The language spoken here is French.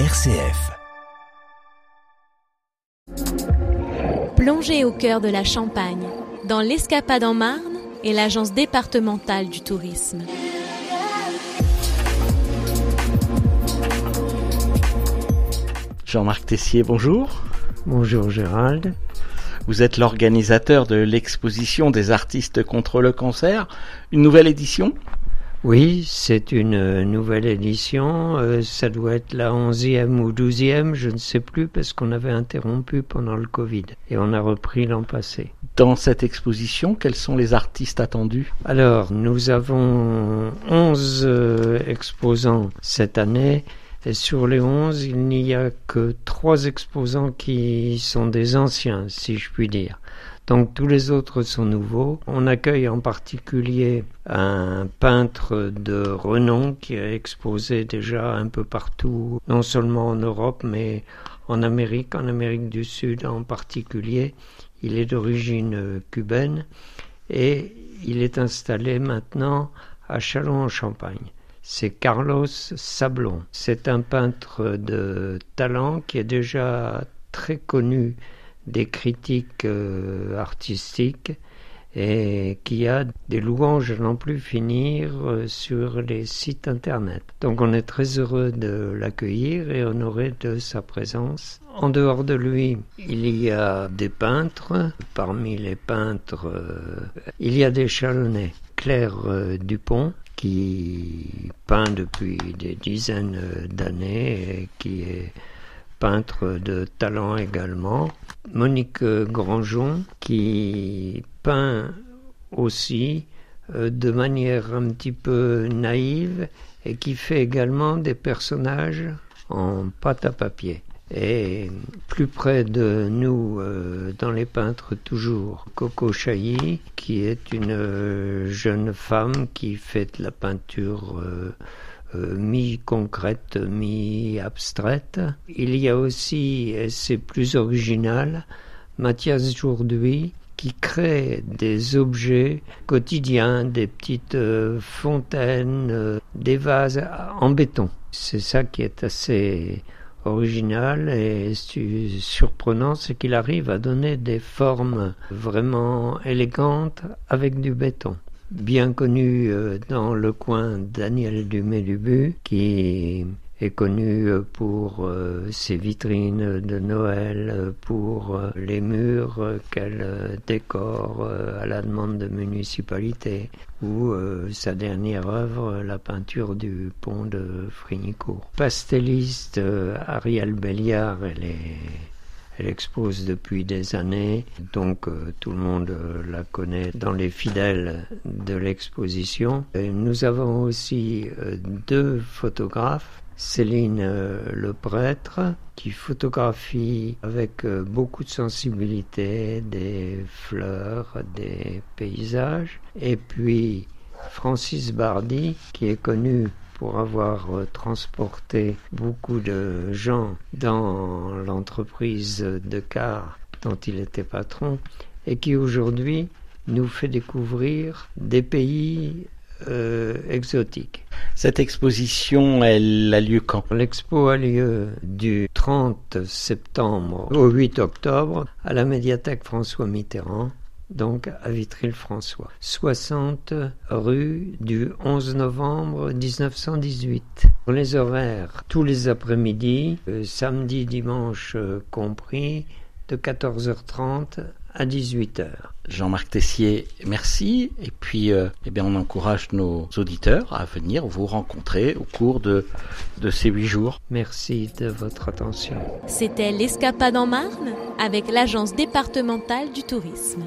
RCF. Plongez au cœur de la Champagne, dans l'Escapade en Marne et l'Agence départementale du tourisme. Jean-Marc Tessier, bonjour. Bonjour Gérald. Vous êtes l'organisateur de l'exposition des artistes contre le cancer, une nouvelle édition? Oui, c'est une nouvelle édition. Euh, ça doit être la onzième ou douzième, je ne sais plus, parce qu'on avait interrompu pendant le Covid et on a repris l'an passé. Dans cette exposition, quels sont les artistes attendus? Alors, nous avons 11 euh, exposants cette année. Et sur les 11, il n'y a que trois exposants qui sont des anciens, si je puis dire. Donc tous les autres sont nouveaux. On accueille en particulier un peintre de renom qui a exposé déjà un peu partout, non seulement en Europe, mais en Amérique, en Amérique du Sud en particulier. Il est d'origine cubaine et il est installé maintenant à Châlons-en-Champagne c'est Carlos Sablon. C'est un peintre de talent qui est déjà très connu des critiques euh, artistiques et qui a des louanges à n'en plus finir euh, sur les sites internet. Donc on est très heureux de l'accueillir et honoré de sa présence. En dehors de lui, il y a des peintres. Parmi les peintres, euh, il y a des chalonnais. Claire Dupont, qui peint depuis des dizaines d'années et qui est peintre de talent également. Monique Grandjon qui peint aussi euh, de manière un petit peu naïve et qui fait également des personnages en pâte à papier. Et plus près de nous, euh, dans les peintres toujours, Coco Chailly, qui est une euh, jeune femme qui fait la peinture euh, mi-concrète, mi-abstraite. Il y a aussi, et c'est plus original, Mathias Jourduy, qui crée des objets quotidiens, des petites fontaines, des vases en béton. C'est ça qui est assez original et surprenant, c'est qu'il arrive à donner des formes vraiment élégantes avec du béton. Bien connu euh, dans le coin Daniel Dumé-Dubu, qui est connu pour euh, ses vitrines de Noël, pour euh, les murs qu'elle décore à la demande de municipalité, ou sa dernière œuvre, la peinture du pont de Frignicourt. Pastelliste Ariel Belliard, Elle expose depuis des années, donc tout le monde la connaît dans les fidèles de l'exposition. Nous avons aussi deux photographes Céline euh, le prêtre, qui photographie avec euh, beaucoup de sensibilité des fleurs, des paysages, et puis Francis Bardi, qui est connu pour avoir euh, transporté beaucoup de gens dans l'entreprise de car dont il était patron, et qui aujourd'hui nous fait découvrir des pays euh, exotique. Cette exposition, elle a lieu quand? L'expo a lieu du 30 septembre au 8 octobre à la médiathèque François Mitterrand donc à Vitry-le-François. 60 rue du 11 novembre 1918. Les horaires, tous les après-midi, euh, samedi, dimanche euh, compris, de 14h30 à 18h. Jean-Marc Tessier, merci. Et puis, euh, eh bien, on encourage nos auditeurs à venir vous rencontrer au cours de, de ces huit jours. Merci de votre attention. C'était l'Escapade en Marne avec l'Agence départementale du tourisme.